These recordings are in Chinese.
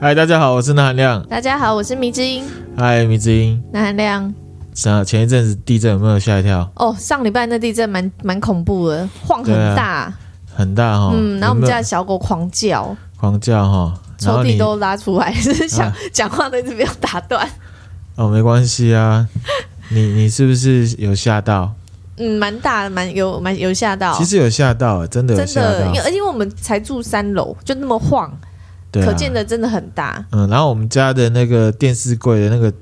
嗨，大家好，我是南韩亮。大家好，我是迷之音。嗨，迷之音。南韩亮。是啊，前一阵子地震有没有吓一跳？哦，上礼拜那地震蛮蛮恐怖的，晃很大，啊、很大哈、哦。嗯，然后我们家的小狗狂叫，狂叫哈、哦，抽屉都拉出来，是想讲、啊、话都一直没有打断。哦，没关系啊，你你是不是有吓到？嗯，蛮大的，蛮有蛮有吓到。其实有吓到，真的有吓到，真的，而且我们才住三楼，就那么晃。对、啊，可见的真的很大。嗯，然后我们家的那个电视柜的那个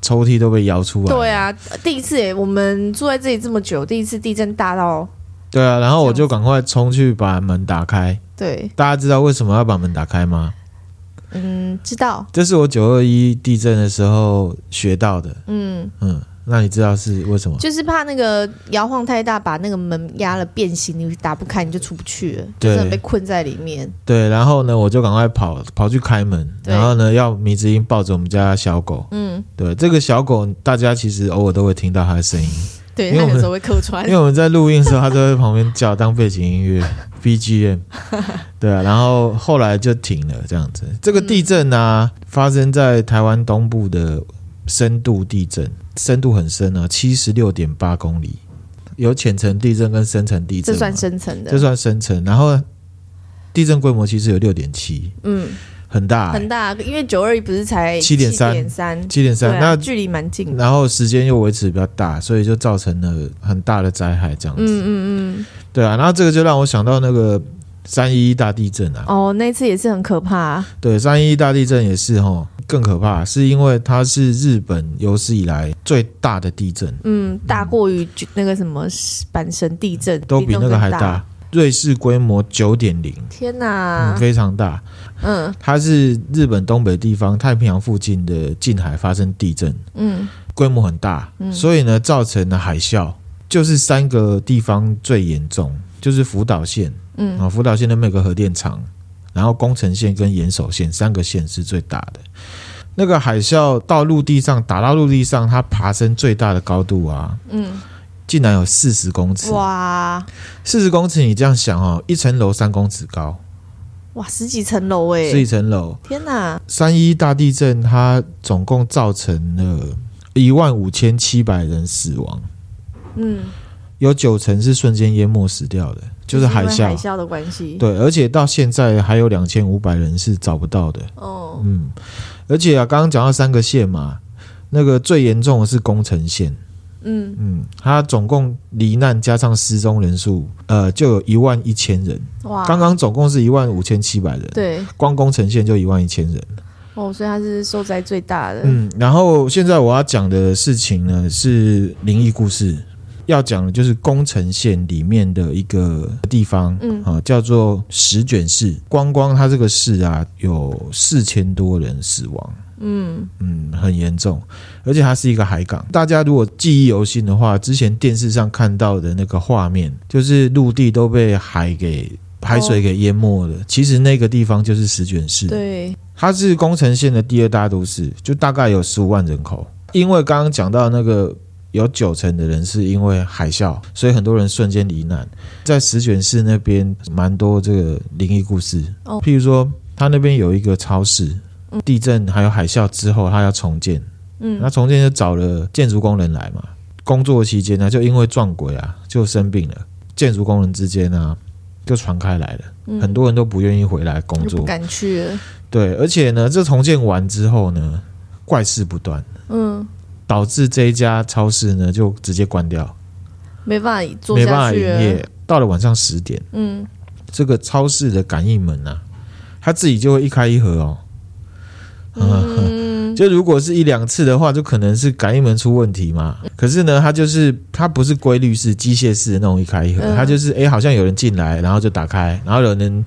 抽屉都被摇出来。对啊，第一次诶，我们住在这里这么久，第一次地震大到。对啊，然后我就赶快冲去把门打开。对，大家知道为什么要把门打开吗？嗯，知道。这是我九二一地震的时候学到的。嗯嗯。那你知道是为什么？就是怕那个摇晃太大，把那个门压了变形，你打不开，你就出不去了，就真的被困在里面。对，然后呢，我就赶快跑跑去开门，然后呢，要迷之音抱着我们家小狗。嗯，对，这个小狗大家其实偶尔都会听到它的声音。对，因为有时候会客串，因为我们在录音的时候，它就在旁边叫当背景音乐 BGM。对啊，然后后来就停了，这样子。这个地震啊，嗯、发生在台湾东部的深度地震。深度很深啊，七十六点八公里，有浅层地震跟深层地震，这算深层的，这算深层。然后地震规模其实有六点七，嗯，很大、欸、很大，因为九二一不是才七点三，七点三，那距离蛮近的。然后时间又维持比较大，所以就造成了很大的灾害，这样子。嗯嗯嗯，对啊。然后这个就让我想到那个。三一一大地震啊！哦，那次也是很可怕啊。对，三一一大地震也是齁，更可怕，是因为它是日本有史以来最大的地震。嗯，大过于那个什么阪神地震，都比那个还大。瑞士规模九点零，天哪，非常大。嗯，它是日本东北地方太平洋附近的近海发生地震。嗯，规模很大，所以呢，造成了海啸，就是三个地方最严重，就是福岛县。嗯啊，福岛县的每个核电厂，然后宫城县跟岩手县三个县是最大的。那个海啸到陆地上打到陆地上，它爬升最大的高度啊，嗯，竟然有四十公尺哇！四十公尺，你这样想哦，一层楼三公尺高，哇，十几层楼哎，十几层楼，天哪！三一大地震它总共造成了一万五千七百人死亡，嗯，有九成是瞬间淹没死掉的。就是海啸，海啸的关系。对，而且到现在还有两千五百人是找不到的。哦，嗯，而且啊，刚刚讲到三个县嘛，那个最严重的是宫城县。嗯嗯，它总共罹难加上失踪人数，呃，就有一万一千人。哇，刚刚总共是一万五千七百人。对，光宫城县就一万一千人。哦，所以它是受灾最大的。嗯，然后现在我要讲的事情呢是灵异故事。要讲的就是宫城县里面的一个地方，嗯，啊，叫做石卷市。光光它这个市啊，有四千多人死亡，嗯嗯，很严重。而且它是一个海港。大家如果记忆犹新的话，之前电视上看到的那个画面，就是陆地都被海给海水给淹没了。其实那个地方就是石卷市，对，它是宫城县的第二大都市，就大概有十五万人口。因为刚刚讲到那个。有九成的人是因为海啸，所以很多人瞬间罹难。在石卷市那边，蛮多这个灵异故事。哦，譬如说，他那边有一个超市，地震还有海啸之后，他要重建。嗯，那重建就找了建筑工人来嘛。工作期间呢，就因为撞鬼啊，就生病了。建筑工人之间呢，就传开来了，很多人都不愿意回来工作，不敢去了。对，而且呢，这重建完之后呢，怪事不断。嗯。导致这一家超市呢，就直接关掉，没办法做，没办法营业。到了晚上十点，嗯，这个超市的感应门啊，它自己就会一开一合哦。嗯，就如果是一两次的话，就可能是感应门出问题嘛。可是呢，它就是它不是规律式、机械式的那种一开一合，它就是哎，好像有人进来，然后就打开，然后有人。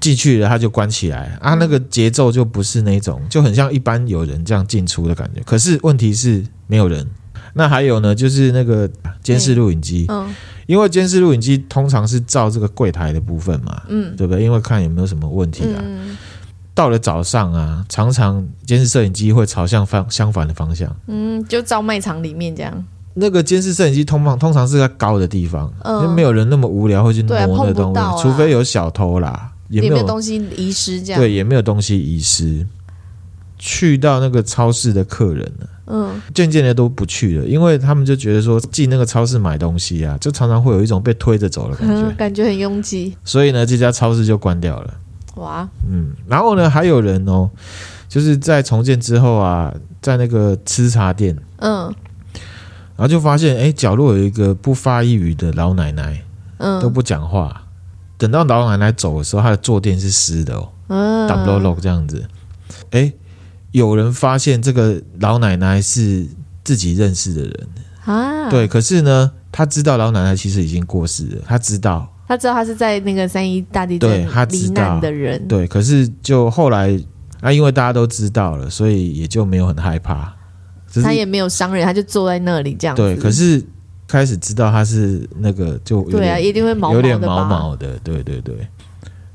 进去了，他就关起来啊，那个节奏就不是那种，就很像一般有人这样进出的感觉。可是问题是没有人。那还有呢，就是那个监视录影机，嗯，因为监视录影机通常是照这个柜台的部分嘛，嗯，对不对？因为看有没有什么问题啊。到了早上啊，常常监视摄影机会朝向方相反的方向，嗯，就照卖场里面这样。那个监视摄影机通常通常是在高的地方，因为没有人那么无聊会去摸那东西，除非有小偷啦。也没有，东西遗失，这样对，也没有东西遗失。去到那个超市的客人呢，嗯，渐渐的都不去了，因为他们就觉得说进那个超市买东西啊，就常常会有一种被推着走的感觉，嗯、感觉很拥挤。所以呢，这家超市就关掉了。哇，嗯，然后呢，还有人哦，就是在重建之后啊，在那个吃茶店，嗯，然后就发现，哎，角落有一个不发一语的老奶奶，嗯，都不讲话。等到老奶奶走的时候，她的坐垫是湿的哦，嗯。lock 这样子，哎。有人发现这个老奶奶是自己认识的人。啊，对，可是呢，他知道老奶奶其实已经过世了，他知道，他知道他是在那个三一大地震罹难的人，对，可是就后来啊，因为大家都知道了，所以也就没有很害怕，他也没有伤人，他就坐在那里这样子，对，可是开始知道他是那个就对啊，一定会毛毛有点毛毛的，对对对。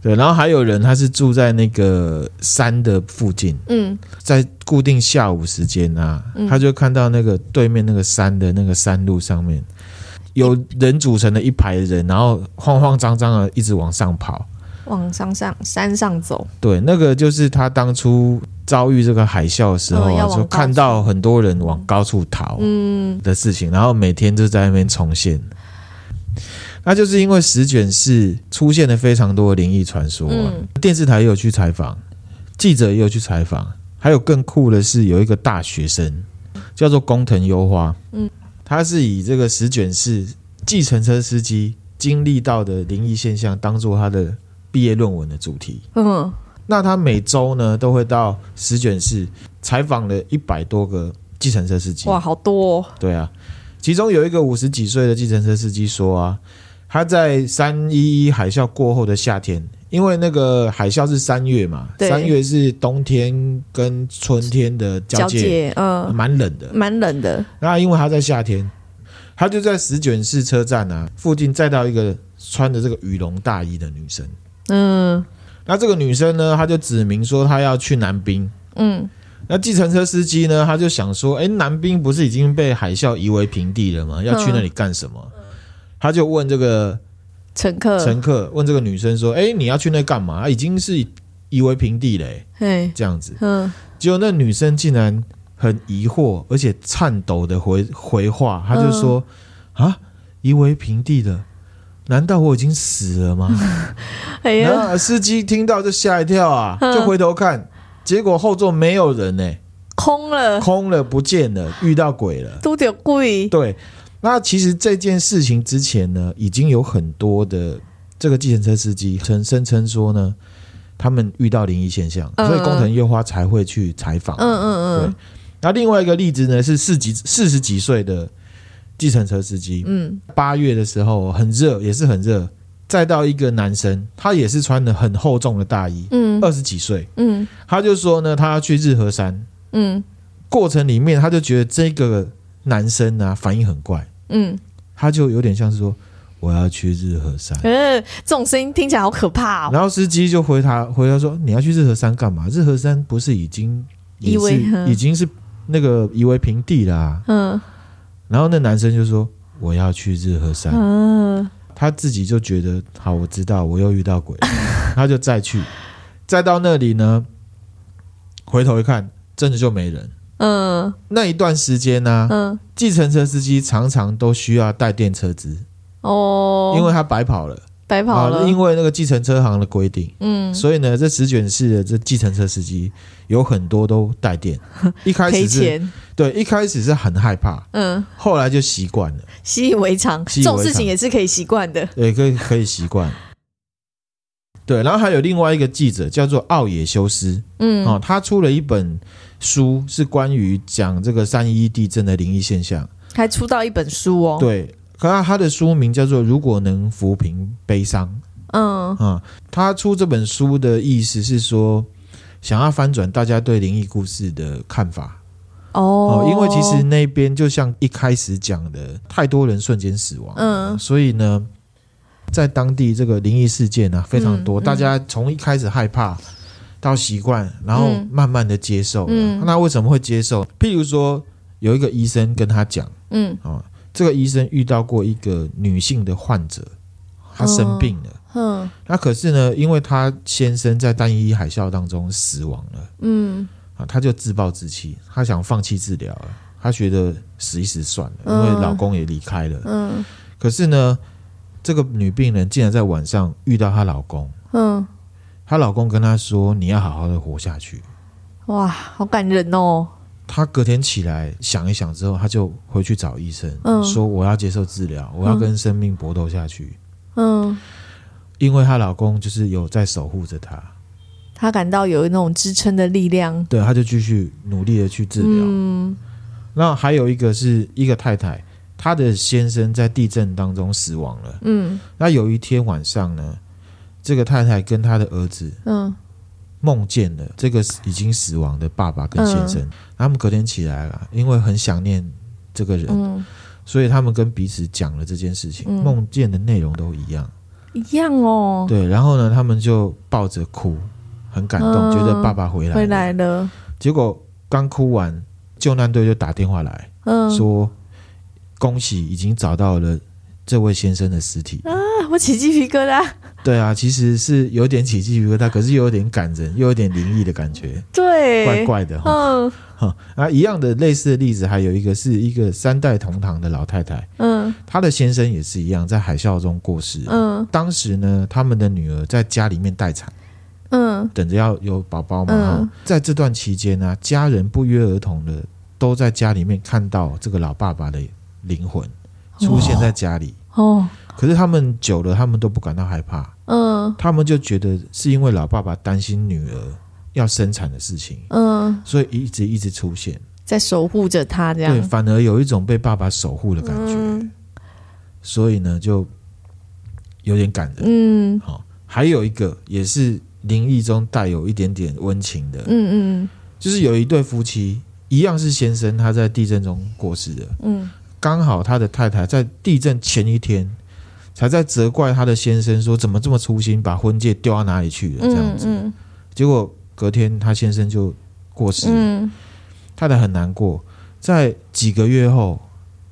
对，然后还有人，他是住在那个山的附近，嗯，在固定下午时间啊，嗯、他就看到那个对面那个山的那个山路上面，有人组成的一排人，然后慌慌张张的一直往上跑，往山上山上走。对，那个就是他当初遭遇这个海啸的时候啊，就看到很多人往高处逃，嗯。的事情，然后每天就在那边重现。那就是因为十卷市出现了非常多的灵异传说，嗯，电视台也有去采访，记者也有去采访，还有更酷的是有一个大学生叫做工藤优花，嗯，他是以这个十卷市计程车司机经历到的灵异现象当做他的毕业论文的主题，嗯，那他每周呢都会到十卷市采访了一百多个计程车司机，哇，好多哦，对啊，其中有一个五十几岁的计程车司机说啊。他在三一一海啸过后的夏天，因为那个海啸是三月嘛，三月是冬天跟春天的交界，嗯，蛮冷的，蛮冷的。那因为他在夏天，他就在石卷市车站啊附近载到一个穿着这个羽绒大衣的女生，嗯，那这个女生呢，她就指明说她要去南滨，嗯，那计程车司机呢，他就想说，哎，南滨不是已经被海啸夷为平地了吗？要去那里干什么？他就问这个乘客，乘客问这个女生说：“哎，你要去那干嘛？已经是夷为平地嘞。”嘿，这样子。嗯，结果那女生竟然很疑惑，而且颤抖的回回话，她就说：“啊，夷为平地的，难道我已经死了吗？” 哎呀，司机听到就吓一跳啊，就回头看，结果后座没有人呢，空了，空了，不见了，遇到鬼了，都得鬼。对。那其实这件事情之前呢，已经有很多的这个计程车司机曾声称说呢，他们遇到灵异现象，所以工藤优花才会去采访。嗯嗯嗯。对。那另外一个例子呢，是四几四十几岁的计程车司机。嗯。八月的时候很热，也是很热，再到一个男生，他也是穿的很厚重的大衣。嗯。二十几岁。嗯。他就说呢，他要去日和山。嗯。过程里面，他就觉得这个男生啊，反应很怪。嗯，他就有点像是说我要去日和山，嗯，这种声音听起来好可怕哦。然后司机就回他回他说，你要去日和山干嘛？日和山不是已经已经已经是那个夷为平地啦、啊。嗯，然后那男生就说我要去日和山，嗯，他自己就觉得好，我知道我又遇到鬼，他就再去，再到那里呢，回头一看，真的就没人。嗯，那一段时间呢、啊，嗯，计程车司机常常都需要带电车资。哦，因为他白跑了，白跑了，因为那个计程车行的规定，嗯，所以呢，这十卷室的这计程车司机有很多都带电，一开始是，对，一开始是很害怕，嗯，后来就习惯了，习以为常，这种事情也是可以习惯的，对，可以可以习惯，对，然后还有另外一个记者叫做奥野修斯，嗯，哦，他出了一本。书是关于讲这个三一一地震的灵异现象，还出到一本书哦。对，可是他的书名叫做《如果能抚平悲伤》。嗯啊，他出这本书的意思是说，想要翻转大家对灵异故事的看法。哦，因为其实那边就像一开始讲的，太多人瞬间死亡。嗯，所以呢，在当地这个灵异事件啊非常多，嗯嗯、大家从一开始害怕。到习惯，然后慢慢的接受。嗯，那为什么会接受？譬如说，有一个医生跟他讲，嗯，啊，这个医生遇到过一个女性的患者，她生病了，嗯，那可是呢，因为她先生在单一海啸当中死亡了，嗯，啊，他就自暴自弃，她想放弃治疗了，他觉得死一死算了，因为老公也离开了，嗯，可是呢，这个女病人竟然在晚上遇到她老公，嗯，她老公跟她说：“你要好好的活下去。”哇，好感人哦。她隔天起来想一想之后，她就回去找医生，嗯，说：“我要接受治疗，我要跟生命搏斗下去。”嗯。因为她老公就是有在守护着她，她感到有那种支撑的力量，对，她就继续努力的去治疗。嗯，那还有一个是一个太太，她的先生在地震当中死亡了。嗯，那有一天晚上呢，这个太太跟她的儿子，嗯，梦见了这个已经死亡的爸爸跟先生。嗯，他们隔天起来了，因为很想念这个人，嗯，所以他们跟彼此讲了这件事情，嗯，梦见的内容都一样。一样哦，对，然后呢，他们就抱着哭，很感动，嗯、觉得爸爸回来了。回来了。结果刚哭完，救难队就打电话来，嗯，说恭喜已经找到了这位先生的尸体。啊，我起鸡皮疙瘩。对啊，其实是有点起鸡皮疙瘩，可是又有点感人，又有点灵异的感觉。对，怪怪的哈。嗯。啊，一样的类似的例子还有一个是一个三代同堂的老太太，嗯，她的先生也是一样，在海啸中过世，嗯，当时呢，他们的女儿在家里面待产，嗯，等着要有宝宝嘛，嗯，在这段期间呢，家人不约而同的都在家里面看到这个老爸爸的灵魂出现在家里，哦，可是他们久了，他们都不感到害怕，嗯，他们就觉得是因为老爸爸担心女儿。要生产的事情，嗯，所以一直一直出现。在守护着他，这样。对，反而有一种被爸爸守护的感觉，嗯，所以呢，就有点感人，嗯，好，还有一个也是灵异中带有一点点温情的，嗯嗯，就是有一对夫妻，一样是先生，他在地震中过世的，嗯，刚好他的太太在地震前一天才在责怪他的先生说怎么这么粗心，把婚戒丢到哪里去了，这样子，嗯嗯，结果。隔天，他先生就过世了，嗯，太太很难过。在几个月后，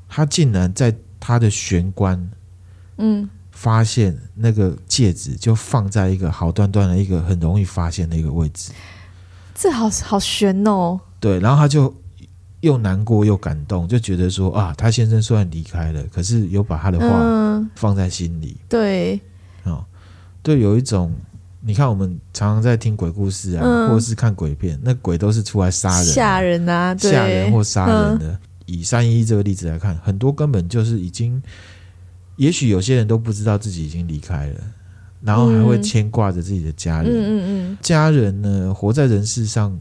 他竟然在他的玄关，嗯，发现那个戒指就放在一个好端端的一个很容易发现的一个位置。这好好悬哦。对，然后他就又难过又感动，就觉得说啊，他先生虽然离开了，可是有把他的话放在心里。嗯、对，哦，对，有一种。你看，我们常常在听鬼故事啊，嗯、或者是看鬼片，那鬼都是出来杀人、吓人啊，吓人或杀人的。嗯、以三一这个例子来看，很多根本就是已经，也许有些人都不知道自己已经离开了，然后还会牵挂着自己的家人。嗯嗯嗯，家人呢，活在人世上，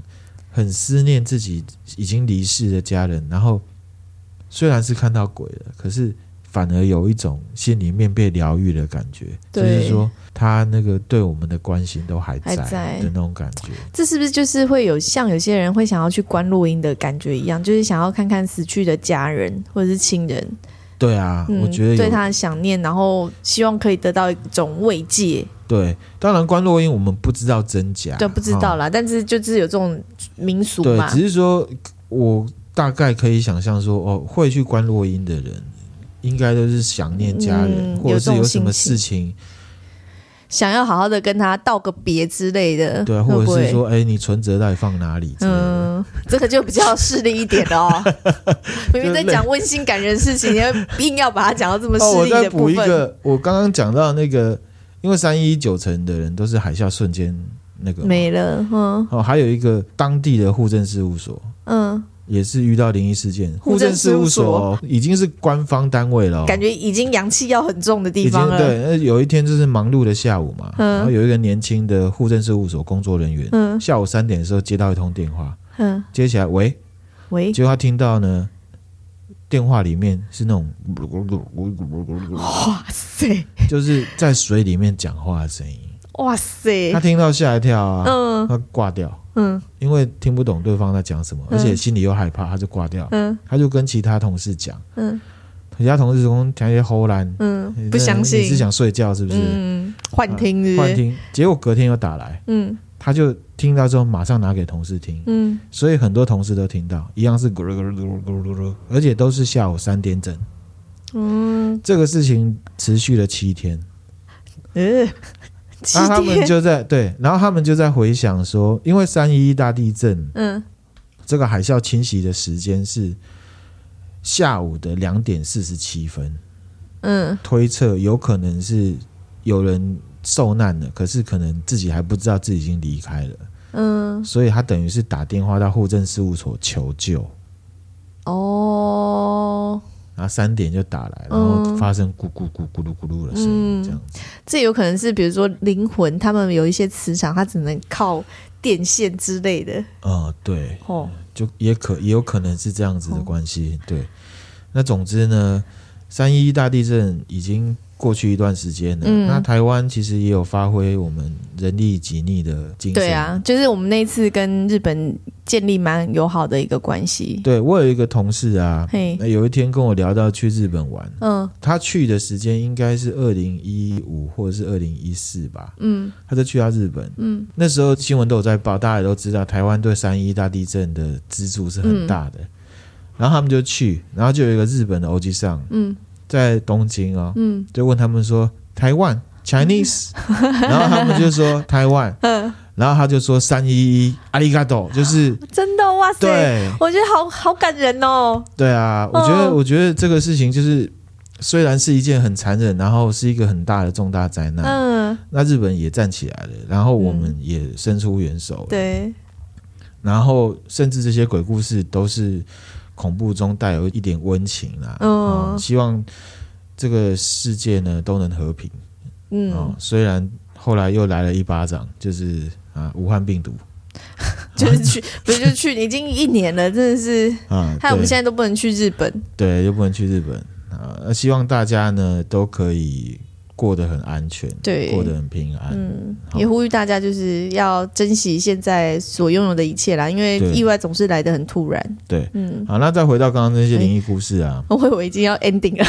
很思念自己已经离世的家人，然后虽然是看到鬼了，可是。反而有一种心里面被疗愈的感觉，就是说他那个对我们的关心都还在的那种感觉。这是不是就是会有像有些人会想要去关录音的感觉一样，就是想要看看死去的家人或者是亲人？对啊，嗯、我觉得对他的想念，然后希望可以得到一种慰藉。对，当然关落音我们不知道真假，对，不知道啦。哦、但是就是有这种民俗嘛，对，只是说我大概可以想象说，哦，会去关落音的人。应该都是想念家人，嗯、或者是有什么事情，想要好好的跟他道个别之类的。对，或者是说，哎、欸，你存折到底放哪里？嗯，这个就比较势利一点哦。明明在讲温馨感人的事情，你 要硬要把它讲到这么势利的部分。哦、我再补一个，我刚刚讲到那个，因为三一九成的人都是海啸瞬间那个没了。嗯，哦，还有一个当地的户政事务所。嗯。也是遇到灵异事件，户政事务所已经是官方单位了，感觉已经阳气要很重的地方了。对，那有一天就是忙碌的下午嘛，嗯、然后有一个年轻的户政事务所工作人员，嗯、下午三点的时候接到一通电话，嗯、接起来，喂，喂，结果他听到呢，电话里面是那种，哇塞，就是在水里面讲话的声音，哇塞，他听到吓一跳啊，嗯，他挂掉。嗯，因为听不懂对方在讲什么，而且心里又害怕，他就挂掉。嗯，他就跟其他同事讲。嗯，其他同事说：“讲一些唬烂。”嗯，不相信。你是想睡觉是不是？嗯，幻听是幻听。结果隔天又打来。嗯，他就听到之后马上拿给同事听。嗯，所以很多同事都听到，一样是咕噜咕噜咕噜咕噜咕噜，而且都是下午三点整。嗯，这个事情持续了七天。嗯，然后他们就在对，然后他们就在回想说，因为三一一大地震，嗯，这个海啸侵袭的时间是下午的两点四十七分，嗯，推测有可能是有人受难了，可是可能自己还不知道自己已经离开了，嗯，所以他等于是打电话到户政事务所求救，哦。然后三点就打来，然后发生咕咕咕咕噜咕噜的声音，这样子、嗯。这有可能是比如说灵魂，他们有一些磁场，它只能靠电线之类的。哦，对，哦，就也可也有可能是这样子的关系。哦、对，那总之呢，三一一大地震已经。过去一段时间了，嗯、那台湾其实也有发挥我们人力己逆的精神。对啊，就是我们那次跟日本建立蛮友好的一个关系。对，我有一个同事啊，嘿。有一天跟我聊到去日本玩，嗯，他去的时间应该是二零一五或者是二零一四吧，嗯，他就去到日本，嗯，那时候新闻都有在报，大家也都知道台湾对三一大地震的资助是很大的，嗯、然后他们就去，然后就有一个日本的欧吉上，嗯。在东京哦，嗯，就问他们说台湾 Chinese，然后他们就说台湾，嗯，然后他就说三一一阿里嘎多，就是真的？哇塞，对，我觉得好好感人哦。对啊，我觉得我觉得这个事情就是虽然是一件很残忍，然后是一个很大的重大灾难，嗯，那日本也站起来了，然后我们也伸出援手，对，然后甚至这些鬼故事都是。恐怖中带有一点温情啦，嗯，希望这个世界呢都能和平，嗯，哦，虽然后来又来了一巴掌，就是啊，武汉病毒，就是去，不是就去，已经一年了，真的是 啊，害我们现在都不能去日本，对，又不能去日本啊，希望大家呢都可以。过得很安全，对，过得很平安。嗯，也呼吁大家就是要珍惜现在所拥有的一切啦，因为意外总是来得很突然。对，嗯，好，那再回到刚刚那些灵异故事啊，我以为已经要 ending 了，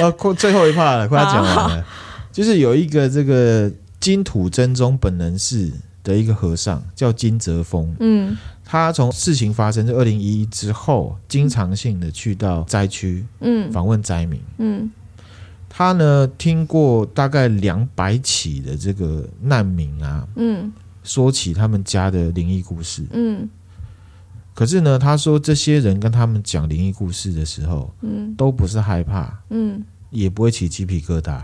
呃，快最后一 part 了，快要讲完了。就是有一个这个金土真宗本能寺的一个和尚叫金泽峰，嗯，他从事情发生在二零一一之后，经常性的去到灾区，嗯，访问灾民，嗯。他呢，听过大概两百起的这个难民啊，嗯，说起他们家的灵异故事，嗯，可是呢，他说这些人跟他们讲灵异故事的时候，嗯，都不是害怕，嗯，也不会起鸡皮疙瘩，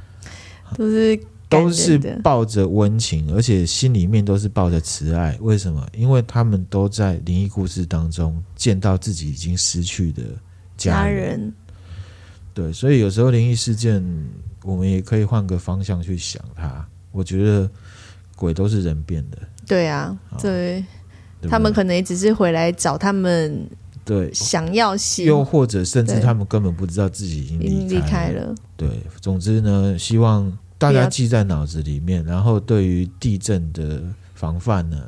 都是都是抱着温情，而且心里面都是抱着慈爱。为什么？因为他们都在灵异故事当中见到自己已经失去的家人。对，所以有时候灵异事件，我们也可以换个方向去想它。我觉得鬼都是人变的。对啊，对，他们可能也只是回来找他们，对，想要死，又或者甚至他们根本不知道自己已经离开了。对，总之呢，希望大家记在脑子里面，然后对于地震的防范呢，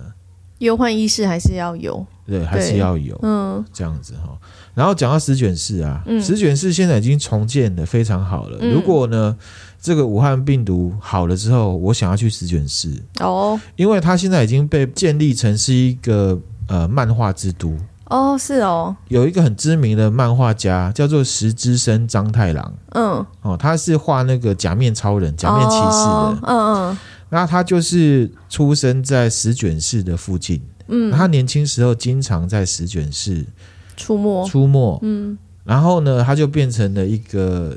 忧患意识还是要有。对，还是要有，嗯，这样子哈。然后讲到十卷市啊，嗯、十卷市现在已经重建的非常好了。嗯、如果呢，这个武汉病毒好了之后，我想要去十卷市哦，因为它现在已经被建立成是一个呃漫画之都。哦，是哦，有一个很知名的漫画家叫做石之森章太郎，嗯，哦，他是画那个假面超人、假面骑士的，哦、嗯嗯，那他就是出生在十卷市的附近。嗯，他年轻时候经常在十卷市出没，出没。嗯，然后呢，他就变成了一个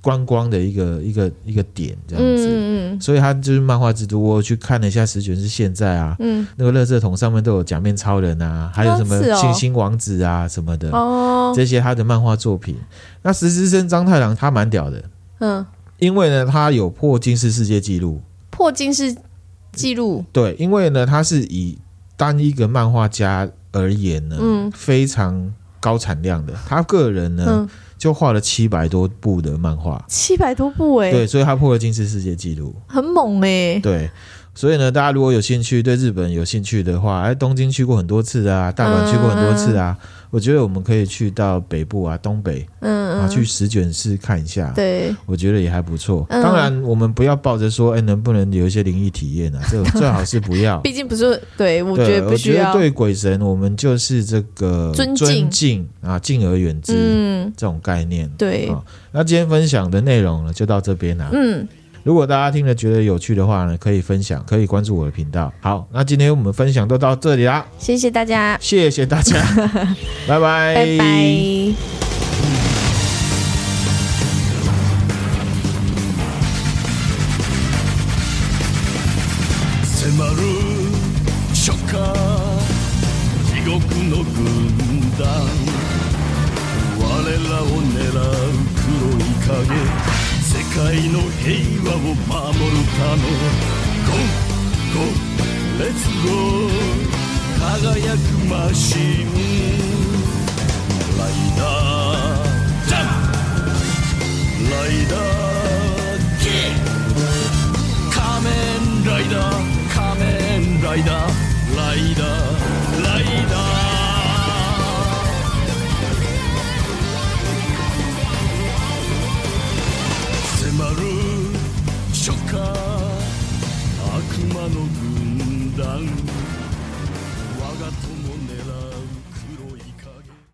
观光的一个一个一个点，这样子。嗯嗯。所以他就是漫画之都。我去看了一下十卷市现在啊，嗯，那个垃圾桶上面都有假面超人啊，还有什么星星王子啊什么的哦，这些他的漫画作品。那石之森章太郎他蛮屌的，嗯，因为呢，他有破金氏世界纪录，破金氏纪录。对，因为呢，他是以单一个漫画家而言呢，嗯，非常高产量的。他个人呢，嗯、就画了七百多部的漫画，七百多部哎、欸，对，所以他破了金氏世界纪录，很猛哎、欸。对，所以呢，大家如果有兴趣，对日本有兴趣的话，哎，东京去过很多次啊，大阪去过很多次啊。嗯我觉得我们可以去到北部啊，东北，嗯，啊，去十卷市看一下，对，我觉得也还不错。嗯、当然，我们不要抱着说，哎，能不能有一些灵异体验啊？这 最好是不要。毕竟不是，对，我觉得不需要。我觉得对鬼神，我们就是这个尊敬，啊，敬而远之，嗯，这种概念。对、啊，那今天分享的内容呢，就到这边了、啊。嗯。如果大家听了觉得有趣的话呢，可以分享，可以关注我的频道。好，那今天我们分享都到这里啦，谢谢大家，谢谢大家，拜拜，拜拜。界の平和を守るため。Go, go, let's go 辉くマシン。ライダージャンプ。ライダーキッ仮面ライダー仮面ライダー。の軍団。